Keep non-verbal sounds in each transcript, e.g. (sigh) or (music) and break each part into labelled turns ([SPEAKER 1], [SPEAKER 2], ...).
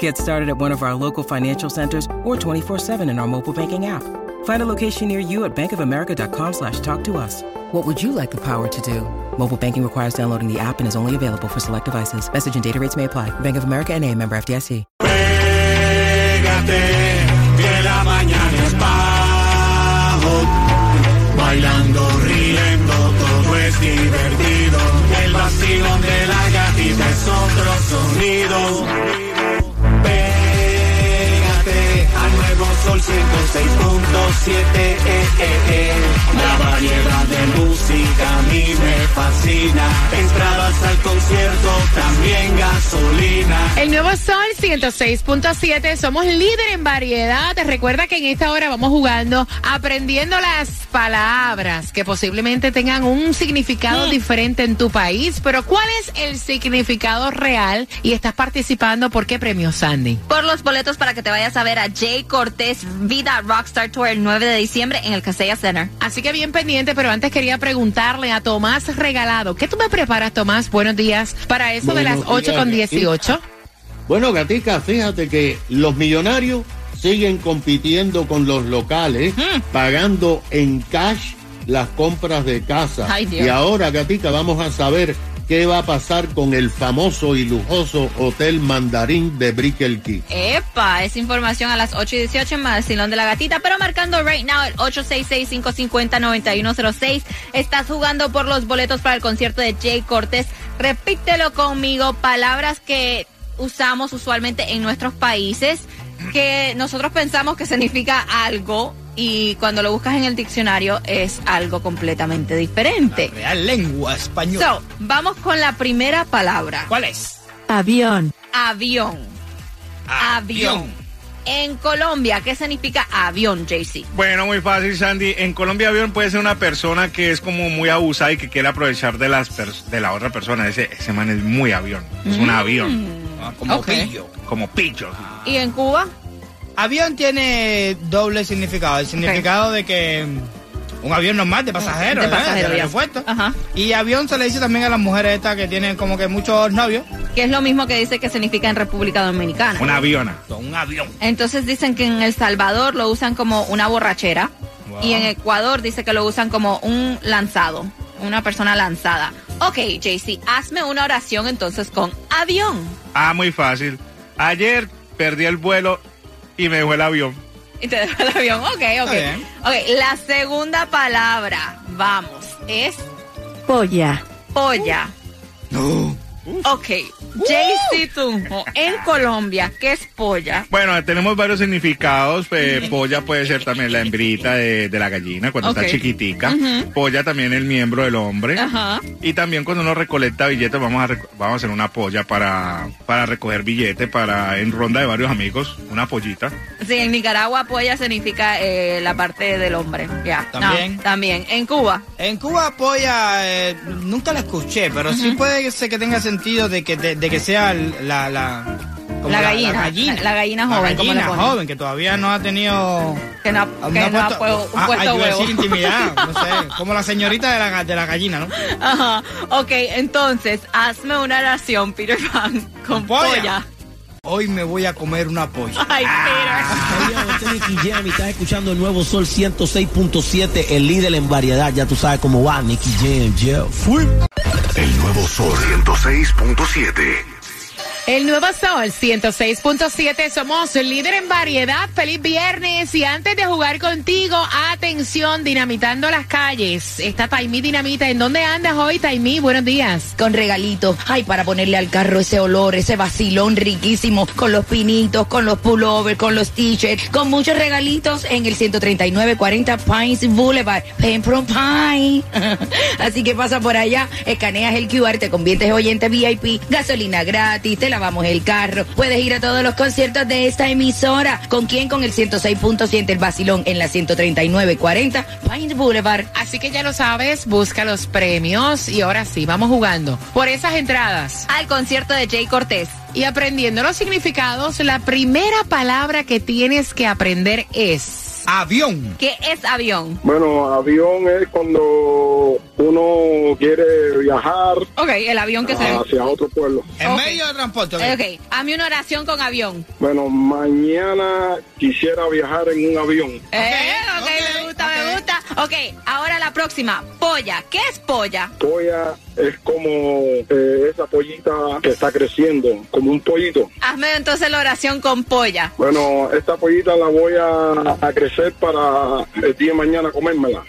[SPEAKER 1] Get started at one of our local financial centers or 24-7 in our mobile banking app. Find a location near you at bankofamerica.com slash talk to us. What would you like the power to do? Mobile banking requires downloading the app and is only available for select devices. Message and data rates may apply. Bank of America and a member FDIC.
[SPEAKER 2] Pégate, que la mañana es bajo. Bailando, riendo, todo es divertido. El vacilón de la gatita es otro sonido. Sol 106.7. Eh, eh, eh. La variedad de música a mí me fascina. Entradas al concierto, también gasolina.
[SPEAKER 3] El nuevo Sol 106.7, somos líder en variedad. Te recuerda que en esta hora vamos jugando, aprendiendo las palabras que posiblemente tengan un significado diferente en tu país. Pero ¿cuál es el significado real? Y estás participando, ¿por qué premio, Sandy?
[SPEAKER 4] por los boletos para que te vayas a ver a Jay Cortés Vida Rockstar Tour el 9 de diciembre en el Casella Center.
[SPEAKER 3] Así que bien pendiente, pero antes quería preguntarle a Tomás Regalado, ¿qué tú me preparas, Tomás? Buenos días, para eso de las
[SPEAKER 5] Buenos
[SPEAKER 3] 8 con
[SPEAKER 5] días,
[SPEAKER 3] 18.
[SPEAKER 5] Bueno, Gatica, fíjate que los millonarios siguen compitiendo con los locales, pagando en cash las compras de casa.
[SPEAKER 4] Ay, Dios.
[SPEAKER 5] y ahora, Gatica, vamos a saber qué va a pasar con el famoso y lujoso Hotel Mandarín de Brickell Key.
[SPEAKER 4] Epa, esa información a las 8 y 18 en Vacilón de la Gatita, pero marcando right now el 866-550-9106. Estás jugando por los boletos para el concierto de Jay Cortés. Repítelo conmigo, palabras que usamos usualmente en nuestros países, que nosotros pensamos que significa algo y cuando lo buscas en el diccionario es algo completamente diferente.
[SPEAKER 6] Real lengua española.
[SPEAKER 4] So, vamos con la primera palabra.
[SPEAKER 6] ¿Cuál es?
[SPEAKER 3] Avión.
[SPEAKER 4] Avión. Avión. En Colombia, ¿qué significa avión, JC?
[SPEAKER 7] Bueno, muy fácil, Sandy. En Colombia, avión puede ser una persona que es como muy abusada y que quiere aprovechar de las de la otra persona. Ese, ese man es muy avión. Es un avión.
[SPEAKER 6] Ah, como pillo.
[SPEAKER 7] Como pillo.
[SPEAKER 4] ¿Y en Cuba?
[SPEAKER 6] Avión tiene doble significado. El significado de que mm, un avión normal de pasajeros,
[SPEAKER 4] De pasajeros,
[SPEAKER 6] Del
[SPEAKER 4] ya.
[SPEAKER 6] aeropuerto.
[SPEAKER 4] Ajá.
[SPEAKER 6] Y avión se le dice también a las mujeres estas que tienen como que muchos novios.
[SPEAKER 4] Que es lo mismo que dice que significa en República Dominicana.
[SPEAKER 7] Una aviona.
[SPEAKER 6] Un avión.
[SPEAKER 4] Entonces dicen que en El Salvador lo usan como una borrachera.
[SPEAKER 6] Wow.
[SPEAKER 4] Y en Ecuador dice que lo usan como un lanzado. Una persona lanzada. Ok, JC, hazme una oración entonces con avión.
[SPEAKER 7] Ah, muy fácil. Ayer perdí el vuelo y me dejó el avión.
[SPEAKER 4] Y te dejo el avión. Ok, ok.
[SPEAKER 6] bien.
[SPEAKER 4] Ok, la segunda palabra, vamos, es
[SPEAKER 3] Polla.
[SPEAKER 4] polla.
[SPEAKER 6] No.
[SPEAKER 4] Ok, JC Tunjo, en Colombia, ¿qué es polla?
[SPEAKER 7] Bueno, tenemos varios significados. Eh, polla puede ser también la hembrita de, de la gallina cuando
[SPEAKER 4] Ok.
[SPEAKER 7] está chiquitica. Polla también el miembro del hombre.
[SPEAKER 4] Ajá.
[SPEAKER 7] Y también cuando uno recolecta billetes, vamos a, vamos a hacer una polla para, para recoger billetes para en ronda de varios amigos. Una pollita.
[SPEAKER 4] Sí, en Nicaragua polla significa eh, la parte del hombre. Ya.
[SPEAKER 6] También.
[SPEAKER 4] No, también. En Cuba.
[SPEAKER 6] En Cuba polla eh, nunca la escuché, pero sí puede ser que tenga sentido de que, de, de que sea la... la como
[SPEAKER 4] La gallina,
[SPEAKER 6] La gallina,
[SPEAKER 4] la- gallina joven,
[SPEAKER 6] La gallina joven, que todavía no ha tenido...
[SPEAKER 4] Que no,
[SPEAKER 6] no
[SPEAKER 4] que
[SPEAKER 6] ha
[SPEAKER 4] no ha
[SPEAKER 6] puesto- ah,
[SPEAKER 4] puesto
[SPEAKER 6] ah, a
[SPEAKER 4] huevo.
[SPEAKER 6] decir intimidad, no sé, (laughs) como la señorita de la, de la gallina, ¿no?
[SPEAKER 4] Ajá. Ok, entonces, hazme una oración, Peter Pan, con
[SPEAKER 6] Polla.
[SPEAKER 4] polla.
[SPEAKER 6] Hoy me voy a comer una polla.
[SPEAKER 4] Ay, Peter.
[SPEAKER 8] Este Nicky Jam y estás escuchando el nuevo Sol 106.7, el líder en variedad. Ya tú sabes cómo va, Nicky Jam, yeah. Fui.
[SPEAKER 9] El nuevo Sol 106.7.
[SPEAKER 3] El nuevo Sol 106.7, somos líder en variedad. Feliz viernes. Y antes de jugar contigo, atención, dinamitando las calles. Está Taimí Dinamita. ¿En dónde andas hoy, Taimí? Buenos días.
[SPEAKER 10] con regalitos. Ay, para ponerle al carro ese olor, ese vacilón riquísimo, con los pinitos, con los pullovers, con los t-shirts, con muchos regalitos en el 13940 Pines Boulevard, Pembroke Pine. (laughs) Así que pasa por allá, escaneas el QR, te conviertes en oyente VIP, gasolina gratis, te la lavamos el carro. Puedes ir a todos los conciertos de esta emisora. ¿Con quién? Con el 106.7 El Basilón en la 139.40 Pines Boulevard.
[SPEAKER 3] Así que ya lo sabes, busca los premios y ahora sí, vamos jugando. Por esas entradas
[SPEAKER 4] Al concierto de Jay Cortés.
[SPEAKER 3] y aprendiendo los significados, la primera palabra que tienes que aprender es...
[SPEAKER 6] Avión.
[SPEAKER 4] ¿Qué es avión?
[SPEAKER 11] Bueno, avión es cuando uno quiere viajar
[SPEAKER 4] Ok, el avión que se...
[SPEAKER 11] hacia otro pueblo.
[SPEAKER 6] En medio de transporte. ok.
[SPEAKER 4] Ok, hazme una oración con avión.
[SPEAKER 11] Bueno, mañana quisiera viajar en un avión.
[SPEAKER 4] Eh, ok,
[SPEAKER 6] ok,
[SPEAKER 4] me gusta, me gusta. Ok, ahora la próxima. Polla. ¿Qué es polla?
[SPEAKER 11] Polla es como eh, esa pollita que está creciendo, como un pollito.
[SPEAKER 4] Hazme entonces la oración con polla.
[SPEAKER 11] Bueno, esta pollita la voy a, a crecer para el día de mañana comérmela.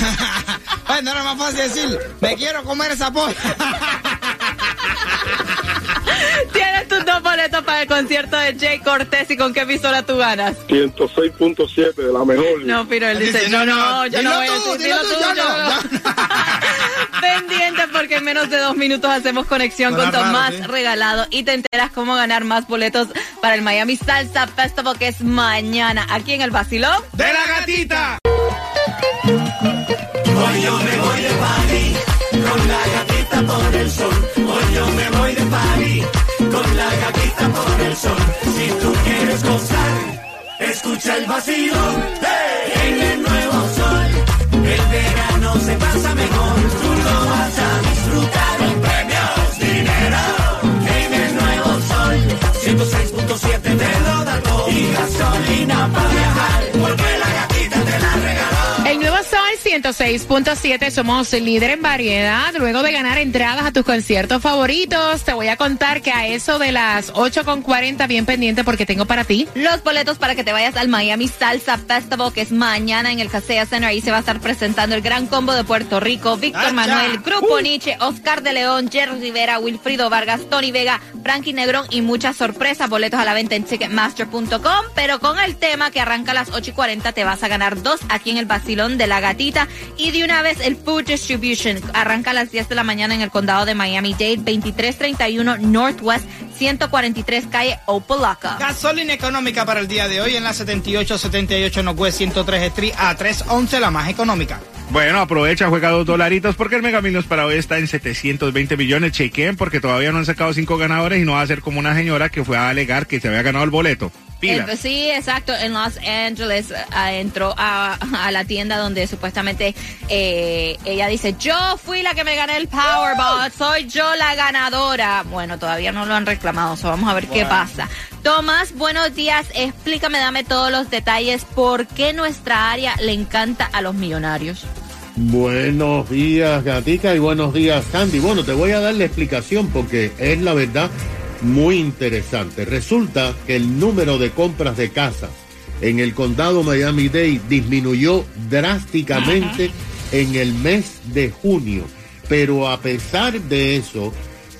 [SPEAKER 11] (laughs)
[SPEAKER 6] Bueno, era más fácil decir, me quiero comer esa polla. (laughs)
[SPEAKER 4] Tienes tus dos boletos para el concierto de Jay Cortés y con qué pistola tú ganas.
[SPEAKER 11] 106.7 de la mejor.
[SPEAKER 4] No, pero él dice, no, no, yo no voy a decir, Pendiente porque en menos de dos minutos hacemos conexión con
[SPEAKER 6] raro,
[SPEAKER 4] Tomás
[SPEAKER 6] ¿sí?
[SPEAKER 4] Regalado y te enteras cómo ganar más boletos para el Miami Salsa Festival que es mañana aquí en el Basilón.
[SPEAKER 7] ¡De la gatita!
[SPEAKER 2] El vacilón. ¡Hey! En el nuevo sol, el verano se pasa mejor. Tú lo vas a disfrutar con premios, dinero. En el nuevo sol, 106.7 te lo da todo. Y gasolina para viajar,
[SPEAKER 3] 106.7, somos líder en variedad. Luego de ganar entradas a tus conciertos favoritos, te voy a contar que a eso de las 8.40, bien pendiente porque tengo para ti.
[SPEAKER 4] Los boletos para que te vayas al Miami Salsa Festival, que es mañana en el Casella Center. Ahí se va a estar presentando el Gran Combo de Puerto Rico. Víctor. Manuel, Grupo
[SPEAKER 6] Uh.
[SPEAKER 4] Nietzsche, Oscar de León, Jerry Rivera, Wilfrido Vargas, Tony Vega, Frankie Negrón y muchas sorpresas. Boletos a la venta en Ticketmaster.com. Pero con el tema que arranca a las 8 y 40, te vas a ganar dos aquí en el Basilón de la Gatita. Y de una vez el Food Distribution. Arranca a las 10 de la mañana en el condado de Miami-Dade, 2331 Northwest 143 calle Opalaca.
[SPEAKER 6] Gasolina económica para el día de hoy en la 7878 Northwest 103 Street a 311, la más económica.
[SPEAKER 7] Bueno, aprovecha, juega dos dolaritos porque el Mega Millions para hoy está en 720 millones. Chequen porque todavía no han sacado cinco ganadores y no va a ser como una señora que fue a alegar que se había ganado el boleto. Pila.
[SPEAKER 4] Pues sí, exacto. En Los Angeles ah, entró a, a la tienda donde supuestamente eh, ella dice, yo fui la que me gané el Powerball, soy yo la ganadora. Bueno, todavía no lo han reclamado, so vamos a ver qué pasa. Tomás, buenos días. Explícame, dame todos los detalles. ¿Por qué nuestra área le encanta a los millonarios?
[SPEAKER 5] Buenos días, Gatica, y buenos días, Candy. Bueno, te voy a dar la explicación porque es la verdad muy interesante. Resulta que el número de compras de casas en el condado Miami-Dade disminuyó drásticamente en el mes de junio. Pero a pesar de eso,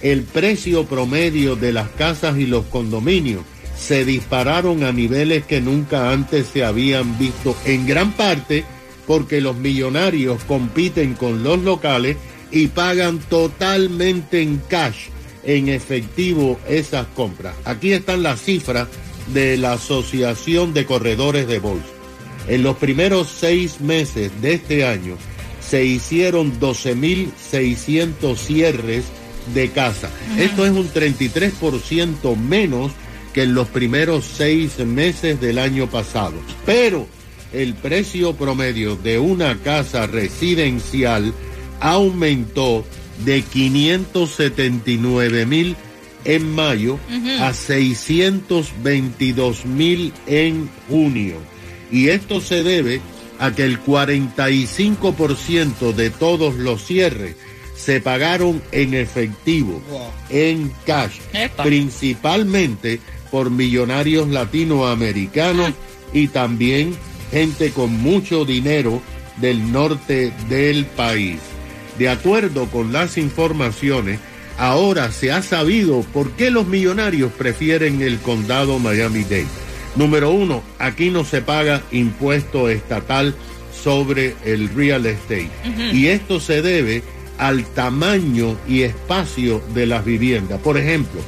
[SPEAKER 5] el precio promedio de las casas y los condominios se dispararon a niveles que nunca antes se habían visto, en gran parte porque los millonarios compiten con los locales y pagan totalmente en cash, en efectivo, esas compras. Aquí están las cifras de la Asociación de Corredores de Bolsa. En los primeros seis meses de este año se hicieron 12.600 cierres de casa. Esto es un 33% menos que en los primeros seis meses del año pasado. Pero el precio promedio de una casa residencial aumentó de 579 mil en mayo a 622 mil en junio. Y esto se debe a que el 45% de todos los cierres se pagaron en efectivo, en cash,
[SPEAKER 4] Epa.
[SPEAKER 5] principalmente por millonarios latinoamericanos y también gente con mucho dinero del norte del país. De acuerdo con las informaciones, ahora se ha sabido por qué los millonarios prefieren el condado Miami-Dade. Número uno, aquí no se paga impuesto estatal sobre el real estate. Y esto se debe al tamaño y espacio de las viviendas. Por ejemplo,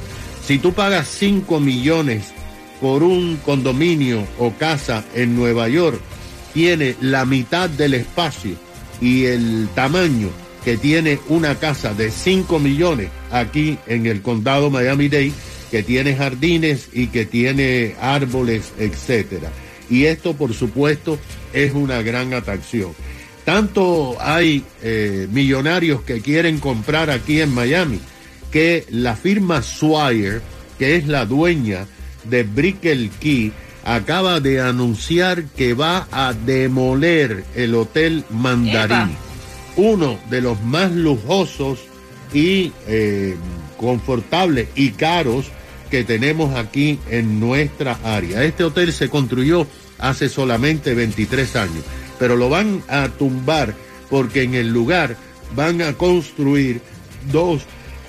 [SPEAKER 5] Si tú pagas 5 millones por un condominio o casa en Nueva York, tiene la mitad del espacio y el tamaño que tiene una casa de 5 millones aquí en el condado Miami-Dade, que tiene jardines y que tiene árboles, etcétera. Y esto, por supuesto, es una gran atracción. Tanto hay eh, millonarios que quieren comprar aquí en Miami que la firma Swire, que es la dueña de Brickell Key, acaba de anunciar que va a demoler el Hotel Mandarín, uno de los más lujosos y eh, confortables y caros que tenemos aquí en nuestra área. Este hotel se construyó hace solamente 23 años, pero lo van a tumbar porque en el lugar van a construir dos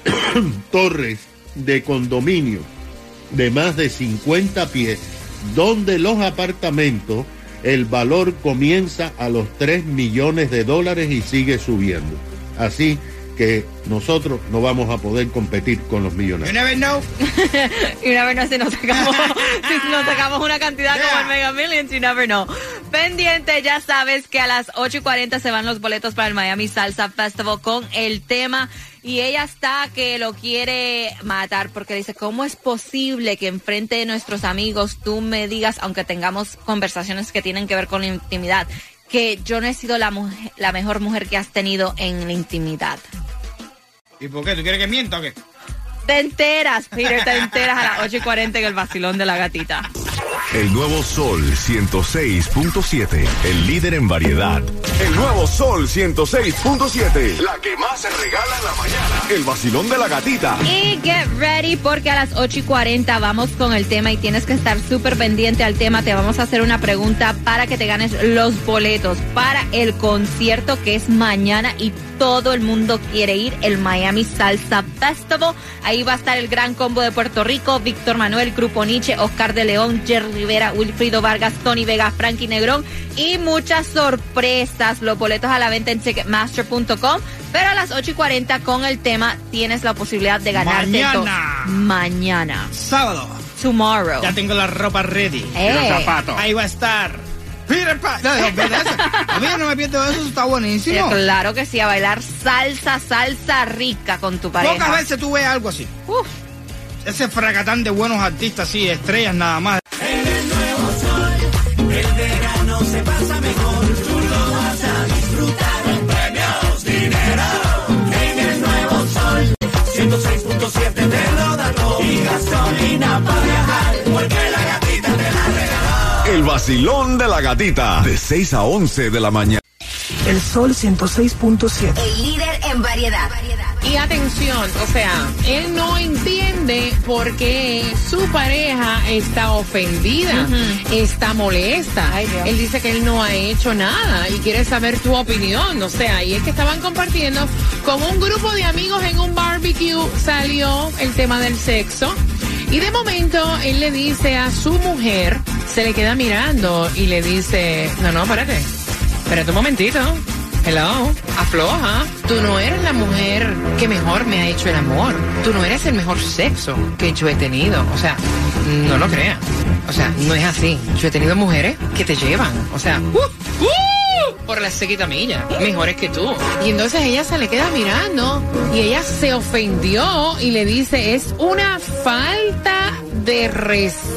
[SPEAKER 5] (coughs) torres de condominio de más de 50 pies, donde los apartamentos, el valor comienza a los 3 millones de dólares y sigue subiendo. Así que nosotros no vamos a poder competir con los
[SPEAKER 6] You
[SPEAKER 5] millonarios.
[SPEAKER 6] never know. (laughs)
[SPEAKER 4] y una vez no si nos sacamos, (laughs) si nos sacamos una cantidad como el Mega Millions, you never know. Pendiente, ya sabes que a las 8 y 40 se van los boletos para el Miami Salsa Festival con el tema. Y ella está que lo quiere matar porque dice, ¿cómo es posible que enfrente de nuestros amigos tú me digas, aunque tengamos conversaciones que tienen que ver con la intimidad, que yo no he sido la, mujer, la mejor mujer que has tenido en la intimidad?
[SPEAKER 6] ¿Y por qué? ¿Tú quieres que mienta o qué?
[SPEAKER 4] Te enteras, Peter, te enteras a las 8 y 40 en el vacilón de la gatita.
[SPEAKER 9] El nuevo Sol 106.7. El líder en variedad. El nuevo Sol 106.7. La que más se regala en la mañana. El vacilón de la gatita.
[SPEAKER 4] Y get ready porque a las 8 y 40 vamos con el tema y tienes que estar súper pendiente al tema. Te vamos a hacer una pregunta para que te ganes los boletos para el concierto que es mañana y todo el mundo quiere ir, el Miami Salsa Festival. Ahí va a estar el gran combo de Puerto Rico, Víctor Manuel, Grupo Nietzsche, Oscar de León, Jerry Rivera, Wilfrido Vargas, Tony Vega, Frankie Negrón y muchas sorpresas. Los boletos a la venta en Ticketmaster.com. Pero a las 8 y 40 con el tema tienes la posibilidad de ganarte
[SPEAKER 6] Mañana.
[SPEAKER 4] Mañana.
[SPEAKER 6] Sábado.
[SPEAKER 4] Tomorrow.
[SPEAKER 6] Ya tengo la ropa ready.
[SPEAKER 4] Eh. Y los zapatos.
[SPEAKER 6] Ahí va a estar. Peter Pan. No. A mí yo no me pierdo de eso, eso está buenísimo.
[SPEAKER 4] Eh, claro que sí, a bailar salsa, salsa rica con tu pareja.
[SPEAKER 6] Pocas veces tú ves algo así. Ese fracatán de buenos artistas, así, estrellas nada más.
[SPEAKER 2] En el nuevo sol, el verano se pasa mejor.
[SPEAKER 9] Vacilón de la gatita. De 6 a 11 de la mañana.
[SPEAKER 12] El Sol 106.7.
[SPEAKER 13] El líder en variedad.
[SPEAKER 3] Y atención, o sea, él no entiende por qué su pareja está ofendida, está molesta. Él dice que él no ha hecho nada y quiere saber tu opinión. O sea, y es que estaban compartiendo con un grupo de amigos en un barbecue, salió el tema del sexo. Y de momento él le dice a su mujer, se le queda mirando y le dice, no, no, espérate, espérate un momentito. Hello, afloja. Tú no eres la mujer que mejor me ha hecho el amor. Tú no eres el mejor sexo que yo he tenido. O sea, no lo creas. O sea, no es así. Yo he tenido mujeres que te llevan. O sea, ¡uh! ¡uh! por la sequita milla, mejores que tú. Y entonces ella se le queda mirando y ella se ofendió y le dice, es una falta de respeto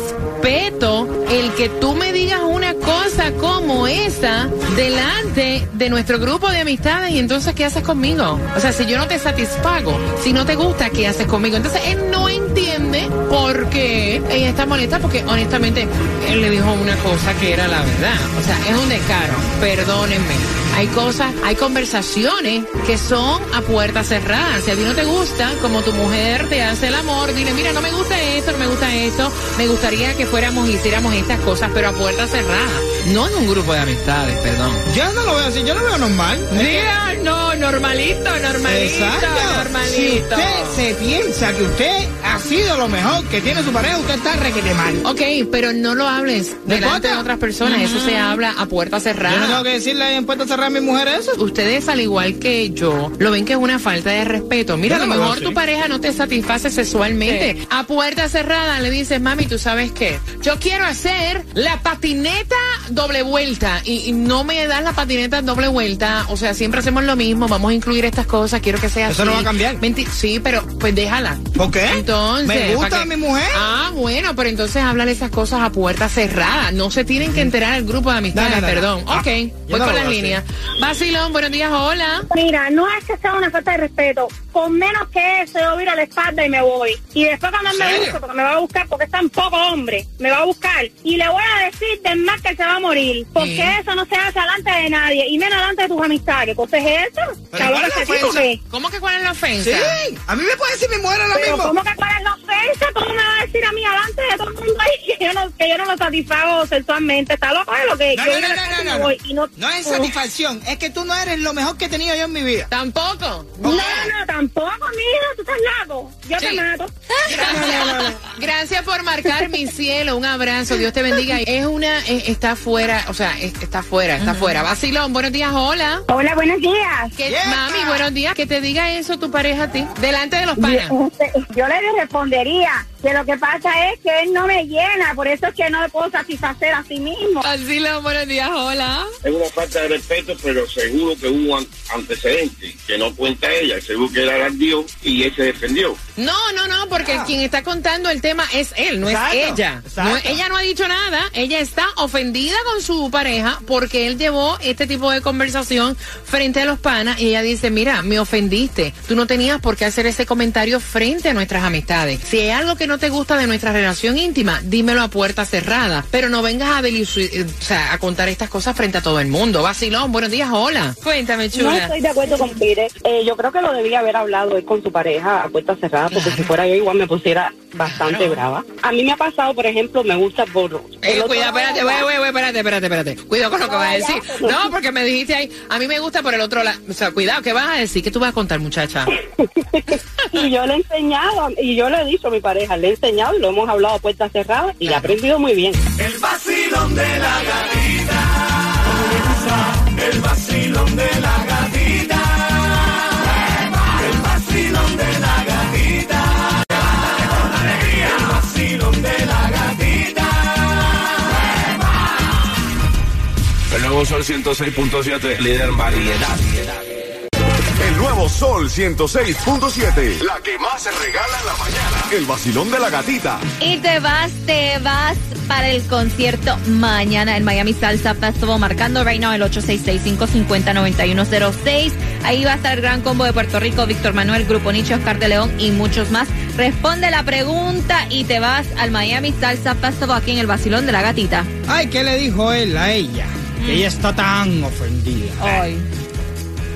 [SPEAKER 3] el que tú me digas una cosa como esa delante de nuestro grupo de amistades y entonces ¿qué haces conmigo? O sea, si yo no te satisfago, si no te gusta, ¿qué haces conmigo? Entonces él no entiende por qué ella está molesta porque honestamente él le dijo una cosa que era la verdad. O sea, es un descaro, perdónenme. Hay cosas, hay conversaciones que son a puerta cerrada. Si a ti no te gusta, como tu mujer te hace el amor, dile, mira, no me gusta esto, no me gusta esto, me gustaría que fuéramos y hiciéramos estas cosas, pero a puerta cerrada. No en un grupo de amistades, perdón.
[SPEAKER 6] Yo no lo veo así, yo lo veo normal.
[SPEAKER 3] Diga, no, normalito, normalito,
[SPEAKER 6] Exacto.
[SPEAKER 3] normalito.
[SPEAKER 6] Si usted se piensa que usted ha sido lo mejor que tiene su pareja, usted está requete mal.
[SPEAKER 3] Ok, pero no lo hables delante de otras personas. Eso se habla a puerta cerrada.
[SPEAKER 6] Yo no tengo que decirle en puerta cerrada a mi mujer eso.
[SPEAKER 3] Ustedes, al igual que yo, lo ven que es una falta de respeto. Mira, a lo mejor tu pareja no te satisface sexualmente. A puerta cerrada le dices, mami, ¿tú sabes qué? Yo quiero hacer la patineta doble vuelta y, y no me das la patineta doble vuelta. O sea, siempre hacemos lo mismo. Vamos a incluir estas cosas. Quiero que sea
[SPEAKER 6] Eso
[SPEAKER 3] así.
[SPEAKER 6] no va a cambiar.
[SPEAKER 3] Menti- sí, pero pues déjala.
[SPEAKER 6] ¿Por qué?
[SPEAKER 3] Entonces.
[SPEAKER 6] Me gusta
[SPEAKER 3] ¿para qué?
[SPEAKER 6] mi mujer.
[SPEAKER 3] Ah, bueno, pero entonces háblale esas cosas a puerta cerrada. No se tienen que enterar el grupo de amistades,
[SPEAKER 6] No, no, no, no.
[SPEAKER 3] perdón.
[SPEAKER 6] Ah,
[SPEAKER 3] ok, voy con las
[SPEAKER 6] a
[SPEAKER 3] líneas. Basilón, buenos días, hola.
[SPEAKER 13] Mira, no es que sea una falta de respeto. Con menos que eso, yo viro la espalda y me voy. Y después cuando él me busque, porque me va a buscar, porque es tan poco hombre, me va a buscar. Y le voy a decir del más que él se va a morir. Porque
[SPEAKER 3] Sí.
[SPEAKER 13] eso no se hace delante de nadie. Y menos delante de tus amistades. ¿Qué cosa es eso?
[SPEAKER 6] Pero ¿cuál es la ofensa?
[SPEAKER 3] ¿Cómo que cuál es la ofensa?
[SPEAKER 6] Sí, a mí me puede decir mi mujer ahora
[SPEAKER 13] Pero
[SPEAKER 6] mismo.
[SPEAKER 13] ¿cómo que cuál es la ofensa? ¿Cómo me va a decir a mí delante de todo el mundo ahí (laughs) que yo no, que yo no lo satisfago sexualmente? ¿Está loco de lo que
[SPEAKER 6] No,
[SPEAKER 13] yo
[SPEAKER 6] no, no, no,
[SPEAKER 13] y
[SPEAKER 6] no, no.
[SPEAKER 13] voy? Y no,
[SPEAKER 6] No es satisfacción, es que tú no eres lo mejor que he tenido yo en mi vida.
[SPEAKER 3] Tampoco.
[SPEAKER 13] No, no, tampoco, mija, tú estás loco. Yo te mato. (laughs)
[SPEAKER 3] Gracias por marcar mi cielo. Un abrazo. Dios te bendiga. Es una, es- está fuera, o sea, es- está fuera, está fuera. Basilón, buenos días, hola.
[SPEAKER 13] Hola, buenos días.
[SPEAKER 3] Que,
[SPEAKER 6] Yeah.
[SPEAKER 3] Mami, buenos días. Que te diga eso tu pareja a ti. Delante de los panas.
[SPEAKER 13] Yo, yo le respondería que lo que pasa es que él no me llena, por eso es que no le puedo satisfacer a sí mismo.
[SPEAKER 3] Basilón, buenos días, hola.
[SPEAKER 11] Es una falta de respeto, pero seguro que hubo an- antecedentes que no cuenta ella. Seguro que era Dios y él se defendió.
[SPEAKER 3] No, no, no, porque quien está contando el tema es él, no
[SPEAKER 6] Exacto,
[SPEAKER 3] es ella. No- ella no ha dicho nada, ella está ofendida con su pareja porque él llevó este tipo de conversación frente a los panas y ella dice, mira, me ofendiste, tú no tenías por qué hacer ese comentario frente a nuestras amistades. Si hay algo que no te gusta de nuestra relación íntima, dímelo a puerta cerrada, pero no vengas a, eh, o sea, a contar estas cosas frente a todo el mundo. Vacilón, buenos días, hola. Cuéntame,
[SPEAKER 14] No
[SPEAKER 3] chula.
[SPEAKER 14] estoy de acuerdo con Pire. Eh, yo creo que lo debía haber hablado él con su pareja a puerta cerrada, porque si fuera yo igual me pusiera bastante brava. A mí me ha pasado, por ejemplo, me gusta por...
[SPEAKER 3] Eh, cuidado, espérate, güey, güey, espérate, espérate, espérate. Cuidado con lo que vas a decir. No, porque me dijiste ahí, a mí me gusta por el otro lado. O sea, cuidado, ¿qué vas a decir? ¿Qué tú vas a contar, muchacha? (laughs)
[SPEAKER 14] y yo le he enseñado, y yo le he dicho a mi pareja, le he enseñado y lo hemos hablado a puerta cerrada y le ha aprendido muy bien.
[SPEAKER 2] El vacilón de
[SPEAKER 9] nuevo Sol 106.7, líder en variedad. El nuevo Sol 106.7, la que más se regala en la mañana. El vacilón de la gatita.
[SPEAKER 4] Y te vas, te vas para el concierto mañana en Miami Salsa Festival, marcando right now el 866-550-9106. Ahí va a estar el gran combo de Puerto Rico, Víctor Manuel, Grupo Nietzsche, Oscar de León y muchos más. Responde la pregunta y te vas al Miami Salsa Festival aquí en el Basilón de la Gatita.
[SPEAKER 6] Ay, ¿qué le dijo él a ella? Que ella está tan ofendida.
[SPEAKER 4] Ay,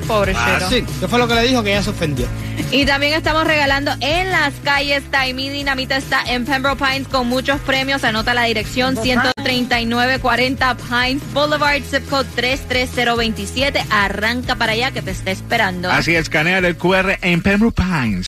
[SPEAKER 4] pobre
[SPEAKER 6] Ah,
[SPEAKER 4] Chero.
[SPEAKER 6] sí. ¿Qué fue lo que le dijo? Que ella se ofendió.
[SPEAKER 4] Y también estamos regalando en las calles. Taimí Dinamita está en Pembroke Pines con muchos premios. Anota la dirección 13940 Pines Boulevard, zip code 33027. Arranca para allá que te está esperando.
[SPEAKER 7] Así escanea el QR en Pembroke Pines.